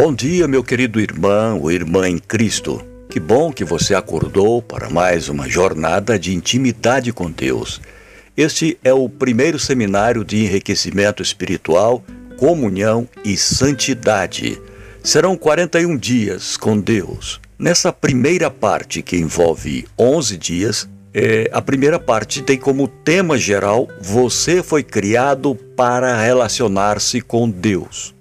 Bom dia, meu querido irmão ou irmã em Cristo. Que bom que você acordou para mais uma jornada de intimidade com Deus. Este é o primeiro seminário de enriquecimento espiritual, comunhão e santidade. Serão 41 dias com Deus. Nessa primeira parte, que envolve 11 dias, é, a primeira parte tem como tema geral: Você foi criado para relacionar-se com Deus.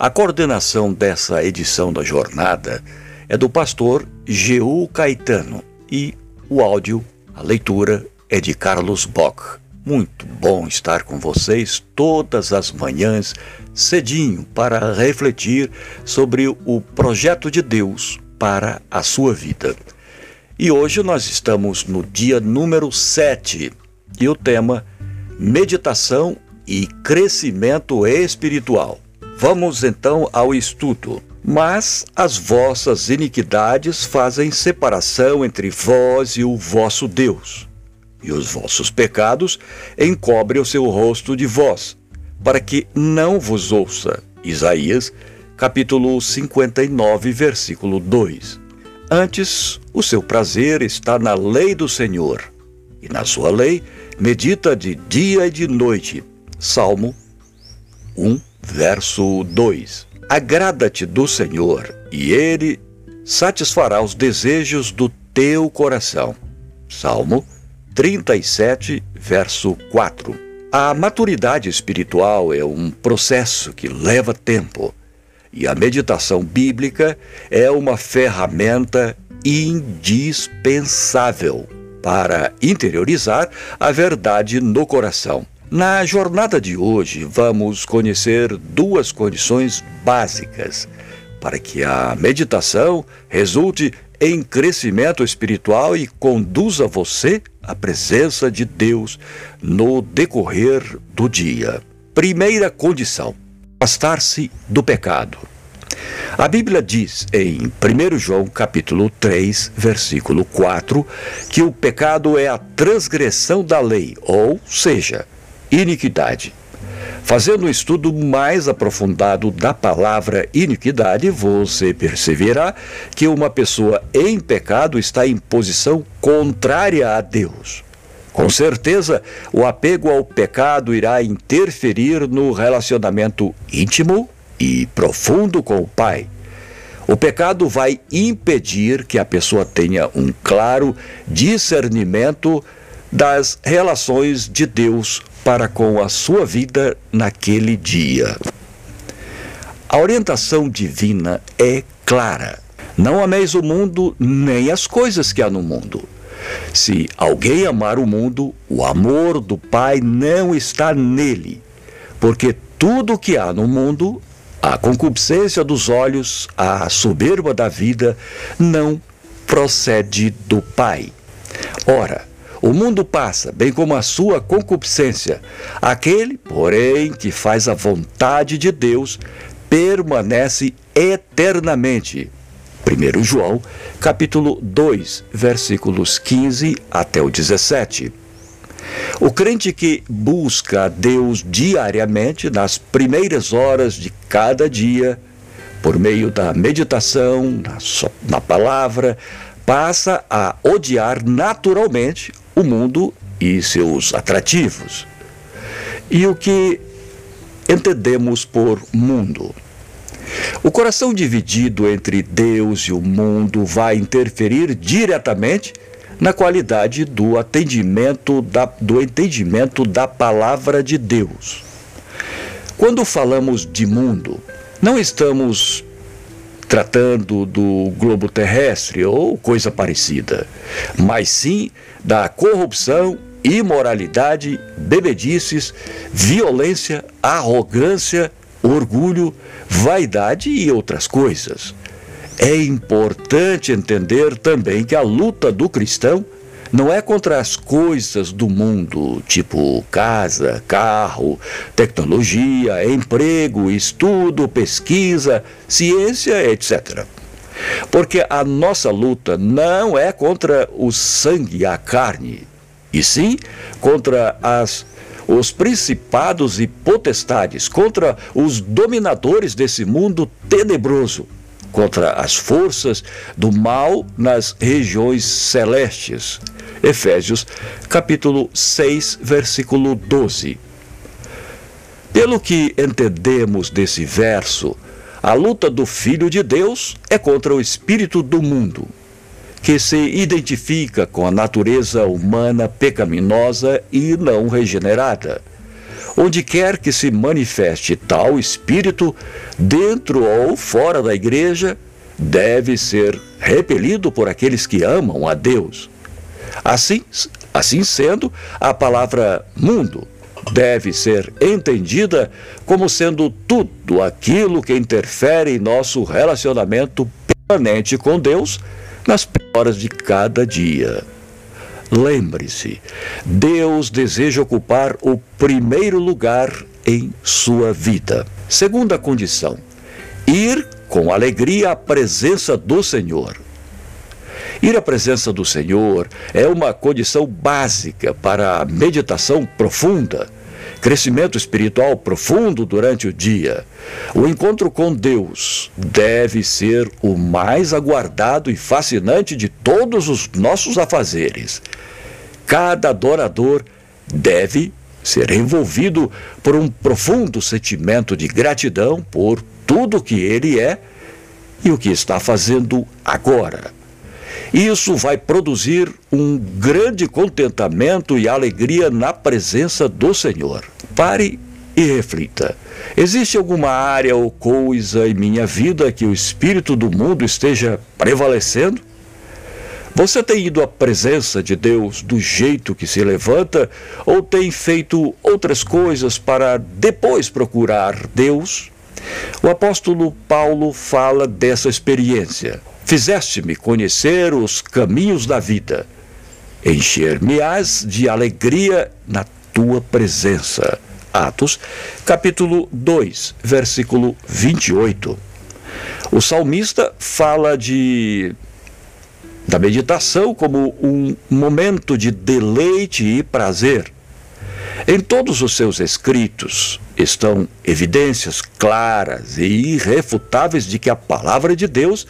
A coordenação dessa edição da jornada é do pastor Geu Caetano e o áudio, a leitura, é de Carlos Bock. Muito bom estar com vocês todas as manhãs, cedinho, para refletir sobre o projeto de Deus para a sua vida. E hoje nós estamos no dia número 7 e o tema Meditação e Crescimento Espiritual. Vamos então ao estudo. Mas as vossas iniquidades fazem separação entre vós e o vosso Deus, e os vossos pecados encobrem o seu rosto de vós, para que não vos ouça. Isaías, capítulo 59, versículo 2. Antes, o seu prazer está na lei do Senhor, e na sua lei medita de dia e de noite. Salmo 1, verso 2. Agrada-te do Senhor, e ele satisfará os desejos do teu coração. Salmo 37, verso 4. A maturidade espiritual é um processo que leva tempo, e a meditação bíblica é uma ferramenta indispensável para interiorizar a verdade no coração. Na jornada de hoje, vamos conhecer duas condições básicas para que a meditação resulte em crescimento espiritual e conduza você à presença de Deus no decorrer do dia. Primeira condição: afastar-se do pecado. A Bíblia diz em 1 João capítulo 3, versículo 4, que o pecado é a transgressão da lei, ou seja, iniquidade. Fazendo um estudo mais aprofundado da palavra iniquidade, você perceberá que uma pessoa em pecado está em posição contrária a Deus. Com certeza, o apego ao pecado irá interferir no relacionamento íntimo e profundo com o Pai. O pecado vai impedir que a pessoa tenha um claro discernimento das relações de Deus para com a sua vida naquele dia. A orientação divina é clara. Não ameis o mundo nem as coisas que há no mundo. Se alguém amar o mundo, o amor do Pai não está nele, porque tudo o que há no mundo, a concupiscência dos olhos, a soberba da vida, não procede do Pai. Ora, o mundo passa, bem como a sua concupiscência. Aquele, porém, que faz a vontade de Deus, permanece eternamente. 1 João, capítulo 2, versículos 15 até o 17. O crente que busca a Deus diariamente, nas primeiras horas de cada dia, por meio da meditação, na, na palavra, passa a odiar naturalmente o mundo e seus atrativos. E o que entendemos por mundo? O coração dividido entre Deus e o mundo vai interferir diretamente na qualidade do atendimento da, do entendimento da palavra de Deus. Quando falamos de mundo, não estamos tratando do globo terrestre ou coisa parecida, mas sim da corrupção, imoralidade, bebedices, violência, arrogância, orgulho, vaidade e outras coisas. É importante entender também que a luta do cristão não é contra as coisas do mundo, tipo casa, carro, tecnologia, emprego, estudo, pesquisa, ciência, etc. Porque a nossa luta não é contra o sangue e a carne, e sim contra as os principados e potestades, contra os dominadores desse mundo tenebroso, contra as forças do mal nas regiões celestes. Efésios, capítulo 6, versículo 12. Pelo que entendemos desse verso, a luta do Filho de Deus é contra o espírito do mundo, que se identifica com a natureza humana pecaminosa e não regenerada. Onde quer que se manifeste tal espírito, dentro ou fora da igreja, deve ser repelido por aqueles que amam a Deus. Assim, assim sendo, a palavra mundo deve ser entendida como sendo tudo aquilo que interfere em nosso relacionamento permanente com Deus nas horas de cada dia. Lembre-se, Deus deseja ocupar o primeiro lugar em sua vida. Segunda condição: ir com alegria à presença do Senhor. Ir à presença do Senhor é uma condição básica para a meditação profunda, crescimento espiritual profundo durante o dia. O encontro com Deus deve ser o mais aguardado e fascinante de todos os nossos afazeres. Cada adorador deve ser envolvido por um profundo sentimento de gratidão por tudo que ele é e o que está fazendo agora. Isso vai produzir um grande contentamento e alegria na presença do Senhor. Pare e reflita. Existe alguma área ou coisa em minha vida que o espírito do mundo esteja prevalecendo? Você tem ido à presença de Deus do jeito que se levanta ou tem feito outras coisas para depois procurar Deus? O apóstolo Paulo fala dessa experiência. Fizeste-me conhecer os caminhos da vida. Encher-me-ás de alegria na tua presença. Atos, capítulo 2, versículo 28. O salmista fala de da meditação como um momento de deleite e prazer. Em todos os seus escritos estão evidências claras e irrefutáveis de que a palavra de Deus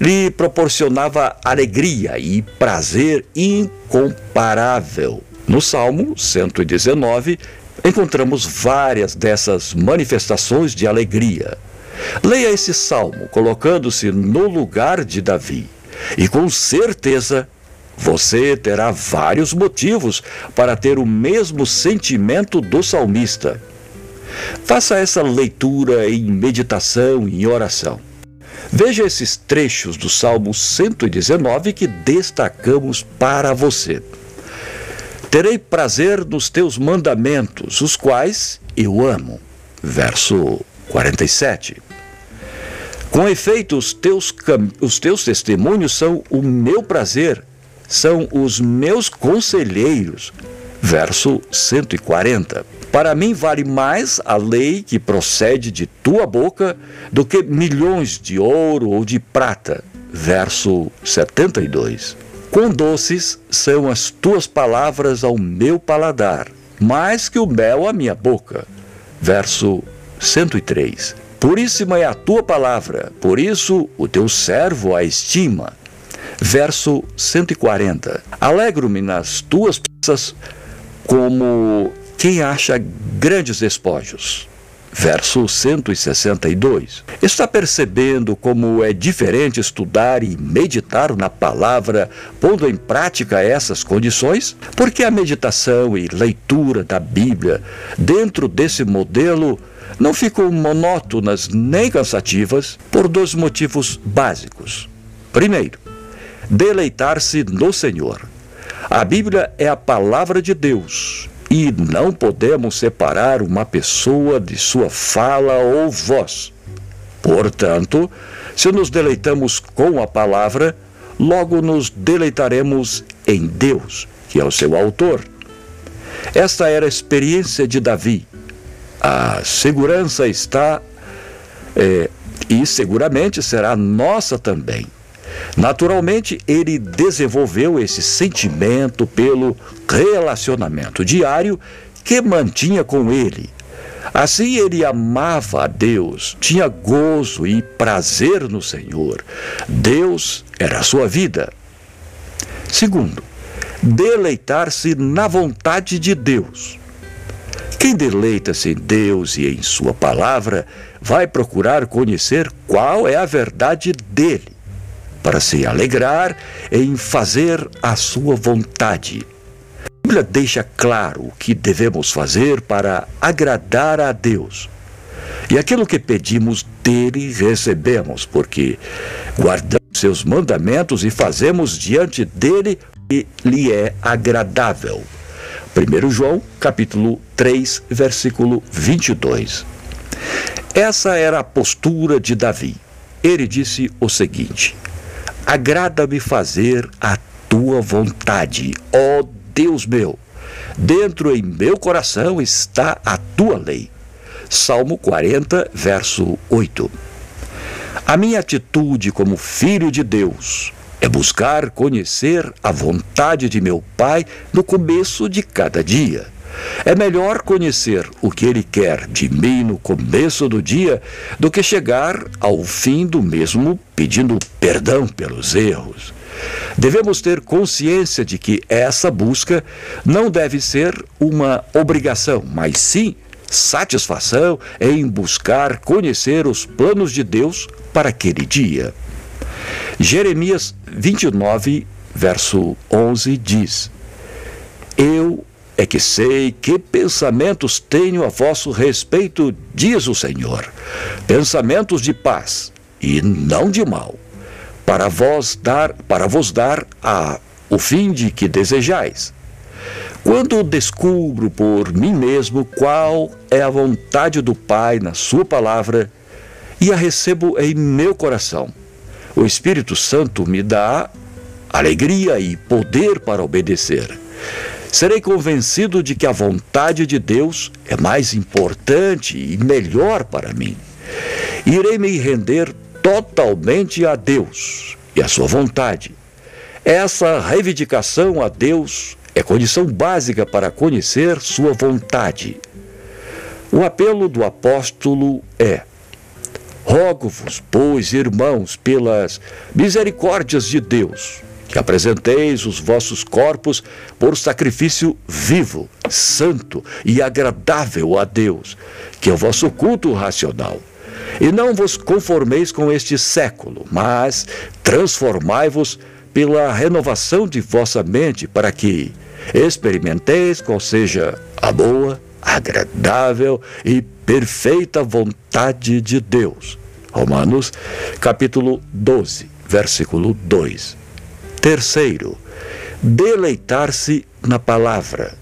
lhe proporcionava alegria e prazer incomparável. No Salmo 119, encontramos várias dessas manifestações de alegria. Leia esse salmo colocando-se no lugar de Davi, e com certeza você terá vários motivos para ter o mesmo sentimento do salmista. Faça essa leitura em meditação e em oração. Veja esses trechos do Salmo 119 que destacamos para você. Terei prazer nos teus mandamentos, os quais eu amo. Verso 47. Com efeito, os teus, os teus testemunhos são o meu prazer são os meus conselheiros. Verso 140. Para mim vale mais a lei que procede de tua boca do que milhões de ouro ou de prata. Verso 72. Quão doces são as tuas palavras ao meu paladar, mais que o mel à minha boca. Verso 103. Puríssima é a tua palavra, por isso o teu servo a estima verso 140. Alegro-me nas tuas peças como quem acha grandes despojos. Verso 162. Está percebendo como é diferente estudar e meditar na palavra, pondo em prática essas condições? Porque a meditação e leitura da Bíblia, dentro desse modelo, não ficam monótonas nem cansativas por dois motivos básicos. Primeiro, deleitar-se no Senhor. A Bíblia é a palavra de Deus e não podemos separar uma pessoa de sua fala ou voz. Portanto, se nos deleitamos com a palavra, logo nos deleitaremos em Deus, que é o seu autor. Esta era a experiência de Davi. A segurança está é, e seguramente será nossa também. Naturalmente, ele desenvolveu esse sentimento pelo relacionamento diário que mantinha com ele. Assim ele amava a Deus, tinha gozo e prazer no Senhor. Deus era a sua vida. Segundo, deleitar-se na vontade de Deus. Quem deleita-se em Deus e em Sua palavra vai procurar conhecer qual é a verdade dele, para se alegrar em fazer a Sua vontade. A Bíblia deixa claro o que devemos fazer para agradar a Deus. E aquilo que pedimos dele recebemos, porque guardamos seus mandamentos e fazemos diante dele o que lhe é agradável. 1 João, capítulo 3, versículo 22. Essa era a postura de Davi. Ele disse o seguinte: Agrada-me fazer a tua vontade, ó Deus meu. Dentro em meu coração está a tua lei. Salmo 40, verso 8. A minha atitude como filho de Deus é buscar conhecer a vontade de meu Pai no começo de cada dia. É melhor conhecer o que Ele quer de mim no começo do dia do que chegar ao fim do mesmo pedindo perdão pelos erros. Devemos ter consciência de que essa busca não deve ser uma obrigação, mas sim satisfação em buscar conhecer os planos de Deus para aquele dia. Jeremias 29, verso 11 diz: Eu é que sei que pensamentos tenho a vosso respeito, diz o Senhor, pensamentos de paz e não de mal, para vós dar, para vos dar a o fim de que desejais. Quando descubro por mim mesmo qual é a vontade do Pai na Sua palavra e a recebo em meu coração, o Espírito Santo me dá alegria e poder para obedecer. Serei convencido de que a vontade de Deus é mais importante e melhor para mim. Irei me render totalmente a Deus e à sua vontade. Essa reivindicação a Deus é condição básica para conhecer sua vontade. O apelo do apóstolo é: Rogo-vos, pois, irmãos, pelas misericórdias de Deus, que apresenteis os vossos corpos por sacrifício vivo, santo e agradável a Deus, que é o vosso culto racional. E não vos conformeis com este século, mas transformai-vos pela renovação de vossa mente, para que experimenteis qual seja a boa, agradável e perfeita vontade de Deus. Romanos, capítulo 12, versículo 2. Terceiro, deleitar-se na palavra.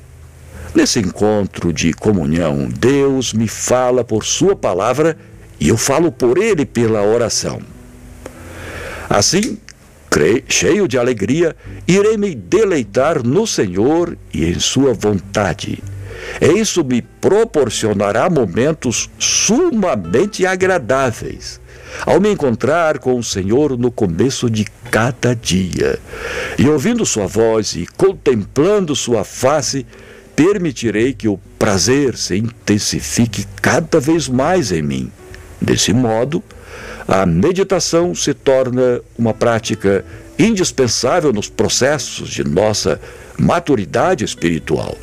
Nesse encontro de comunhão, Deus me fala por Sua palavra e eu falo por Ele pela oração. Assim, cheio de alegria, irei me deleitar no Senhor e em Sua vontade. Isso me proporcionará momentos sumamente agradáveis. Ao me encontrar com o Senhor no começo de cada dia, e ouvindo Sua voz e contemplando Sua face, permitirei que o prazer se intensifique cada vez mais em mim. Desse modo, a meditação se torna uma prática indispensável nos processos de nossa maturidade espiritual,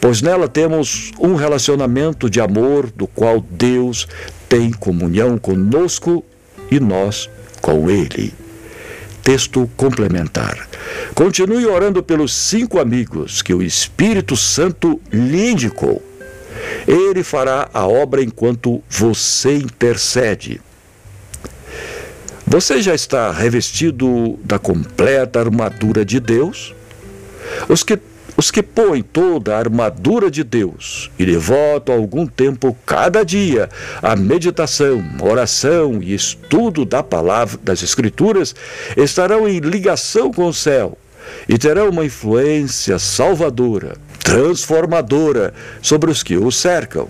pois nela temos um relacionamento de amor do qual Deus tem comunhão conosco e nós com Ele. Texto complementar. Continue orando pelos cinco amigos que o Espírito Santo lhe indicou. Ele fará a obra enquanto você intercede. Você já está revestido da completa armadura de Deus? Os que, os que põem toda a armadura de Deus e devotam algum tempo cada dia à meditação, oração e estudo da palavra das Escrituras estarão em ligação com o céu e terão uma influência salvadora, transformadora sobre os que o cercam.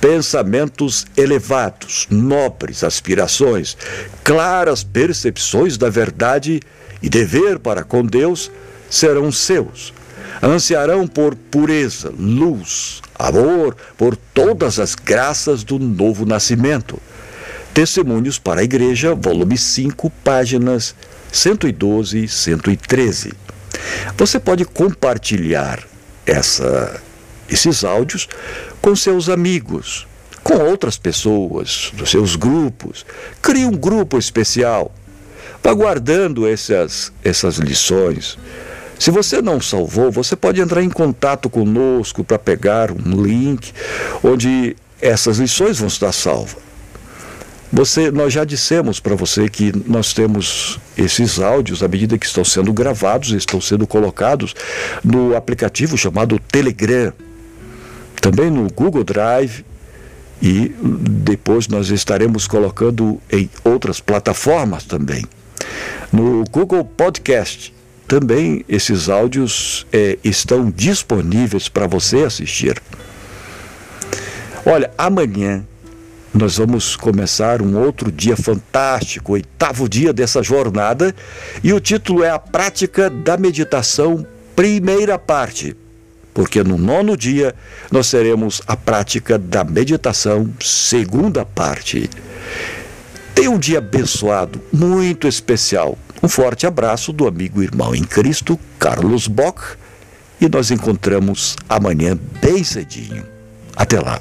Pensamentos elevados, nobres aspirações, claras percepções da verdade e dever para com Deus serão seus. Ansiarão por pureza, luz, amor por todas as graças do novo nascimento. Testemunhos para a Igreja, volume 5, páginas 112 e 113. Você pode compartilhar essa, esses áudios com seus amigos, com outras pessoas, dos seus grupos. Crie um grupo especial. Vá guardando essas, essas lições. Se você não salvou, você pode entrar em contato conosco para pegar um link onde essas lições vão estar salvas. Você, nós já dissemos para você que nós temos esses áudios, à medida que estão sendo gravados, estão sendo colocados no aplicativo chamado Telegram, também no Google Drive e depois nós estaremos colocando em outras plataformas também. No Google Podcast também esses áudios é, estão disponíveis para você assistir. Olha, amanhã nós vamos começar um outro dia fantástico, oitavo dia dessa jornada, e o título é A Prática da Meditação, primeira parte. Porque no nono dia nós teremos a prática da meditação, segunda parte. Tenha um dia abençoado, muito especial. Um forte abraço do amigo irmão em Cristo, Carlos Bock, e nós encontramos amanhã bem cedinho. Até lá.